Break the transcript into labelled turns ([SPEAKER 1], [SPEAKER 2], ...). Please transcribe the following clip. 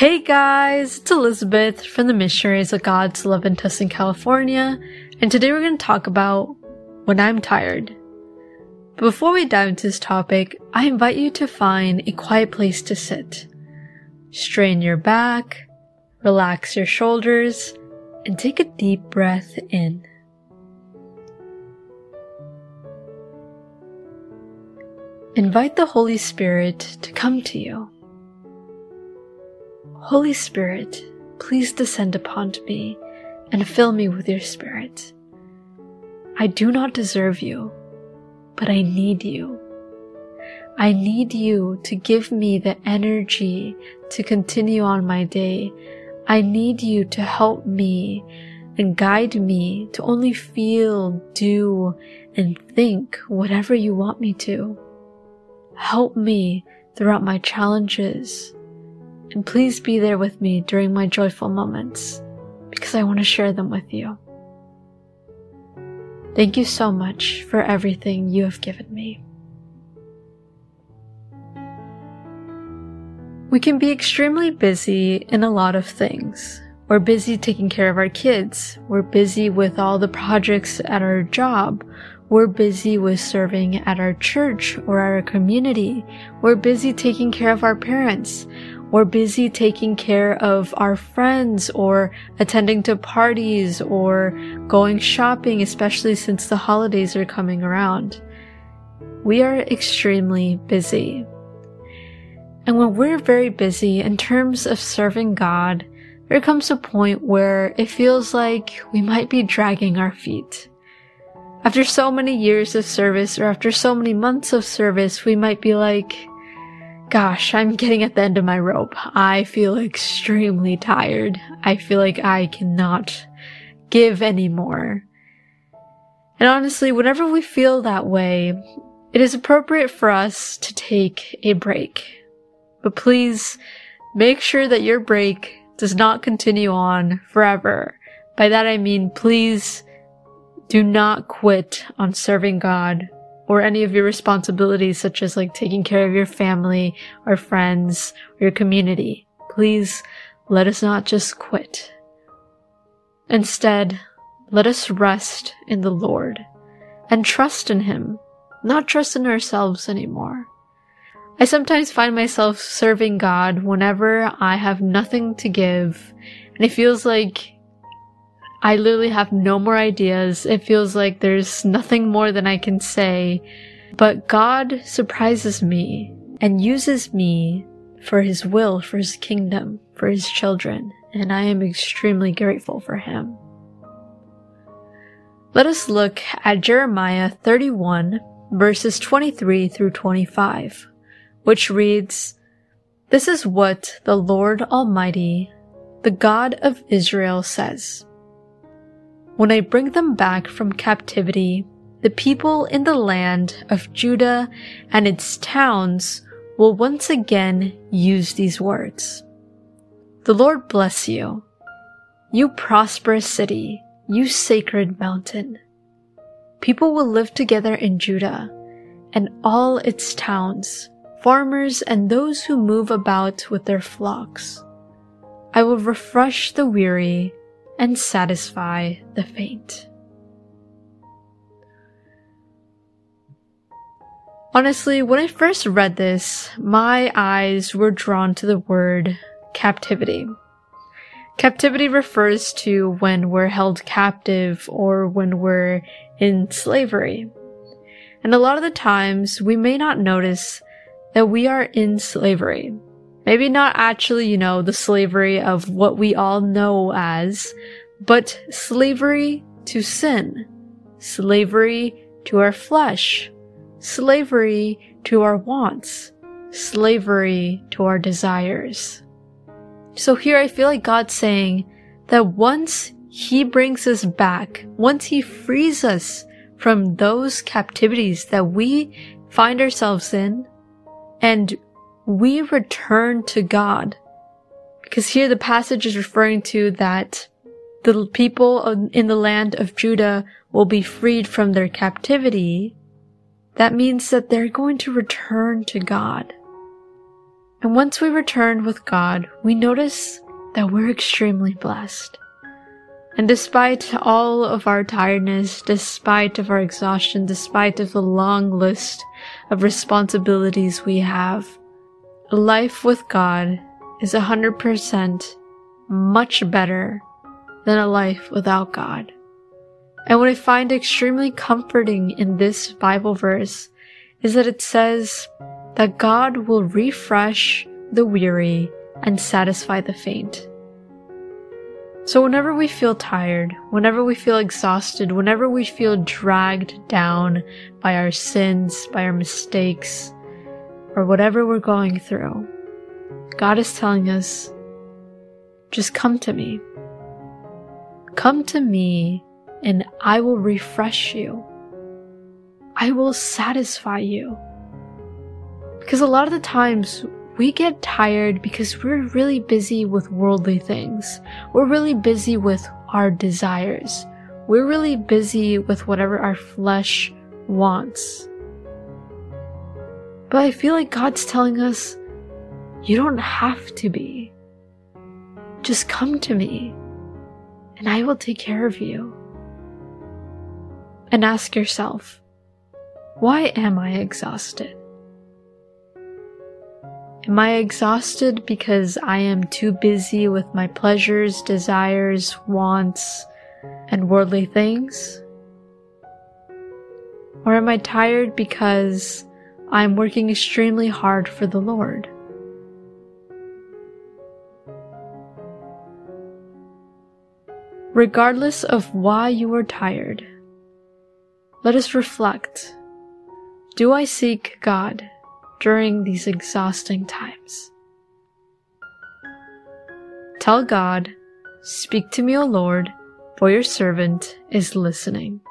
[SPEAKER 1] Hey guys, it's Elizabeth from the Missionaries of God's Love in Tustin, California, and today we're going to talk about when I'm tired. Before we dive into this topic, I invite you to find a quiet place to sit. Strain your back, relax your shoulders, and take a deep breath in. Invite the Holy Spirit to come to you. Holy Spirit, please descend upon me and fill me with your Spirit. I do not deserve you, but I need you. I need you to give me the energy to continue on my day. I need you to help me and guide me to only feel, do, and think whatever you want me to. Help me throughout my challenges and please be there with me during my joyful moments because I want to share them with you. Thank you so much for everything you have given me. We can be extremely busy in a lot of things. We're busy taking care of our kids. We're busy with all the projects at our job. We're busy with serving at our church or our community. We're busy taking care of our parents. We're busy taking care of our friends or attending to parties or going shopping, especially since the holidays are coming around. We are extremely busy. And when we're very busy in terms of serving God, there comes a point where it feels like we might be dragging our feet. After so many years of service or after so many months of service, we might be like, Gosh, I'm getting at the end of my rope. I feel extremely tired. I feel like I cannot give anymore. And honestly, whenever we feel that way, it is appropriate for us to take a break. But please make sure that your break does not continue on forever. By that I mean, please do not quit on serving God or any of your responsibilities, such as like taking care of your family or friends or your community. Please let us not just quit. Instead, let us rest in the Lord and trust in Him, not trust in ourselves anymore. I sometimes find myself serving God whenever I have nothing to give, and it feels like I literally have no more ideas. It feels like there's nothing more than I can say. But God surprises me and uses me for his will, for his kingdom, for his children, and I am extremely grateful for him. Let us look at Jeremiah 31 verses 23 through 25, which reads, This is what the Lord Almighty, the God of Israel says. When I bring them back from captivity, the people in the land of Judah and its towns will once again use these words. The Lord bless you, you prosperous city, you sacred mountain. People will live together in Judah and all its towns, farmers and those who move about with their flocks. I will refresh the weary and satisfy the faint. Honestly, when I first read this, my eyes were drawn to the word captivity. Captivity refers to when we're held captive or when we're in slavery. And a lot of the times we may not notice that we are in slavery. Maybe not actually, you know, the slavery of what we all know as, but slavery to sin, slavery to our flesh, slavery to our wants, slavery to our desires. So here I feel like God's saying that once He brings us back, once He frees us from those captivities that we find ourselves in, and we return to God. Because here the passage is referring to that the people in the land of Judah will be freed from their captivity. That means that they're going to return to God. And once we return with God, we notice that we're extremely blessed. And despite all of our tiredness, despite of our exhaustion, despite of the long list of responsibilities we have, life with God is 100% much better than a life without God. And what I find extremely comforting in this Bible verse is that it says that God will refresh the weary and satisfy the faint. So whenever we feel tired, whenever we feel exhausted, whenever we feel dragged down by our sins, by our mistakes, or whatever we're going through, God is telling us, just come to me. Come to me and I will refresh you. I will satisfy you. Because a lot of the times we get tired because we're really busy with worldly things. We're really busy with our desires. We're really busy with whatever our flesh wants. But I feel like God's telling us, you don't have to be. Just come to me and I will take care of you. And ask yourself, why am I exhausted? Am I exhausted because I am too busy with my pleasures, desires, wants, and worldly things? Or am I tired because I'm working extremely hard for the Lord? Regardless of why you are tired, let us reflect. Do I seek God during these exhausting times? Tell God, Speak to me, O Lord, for your servant is listening.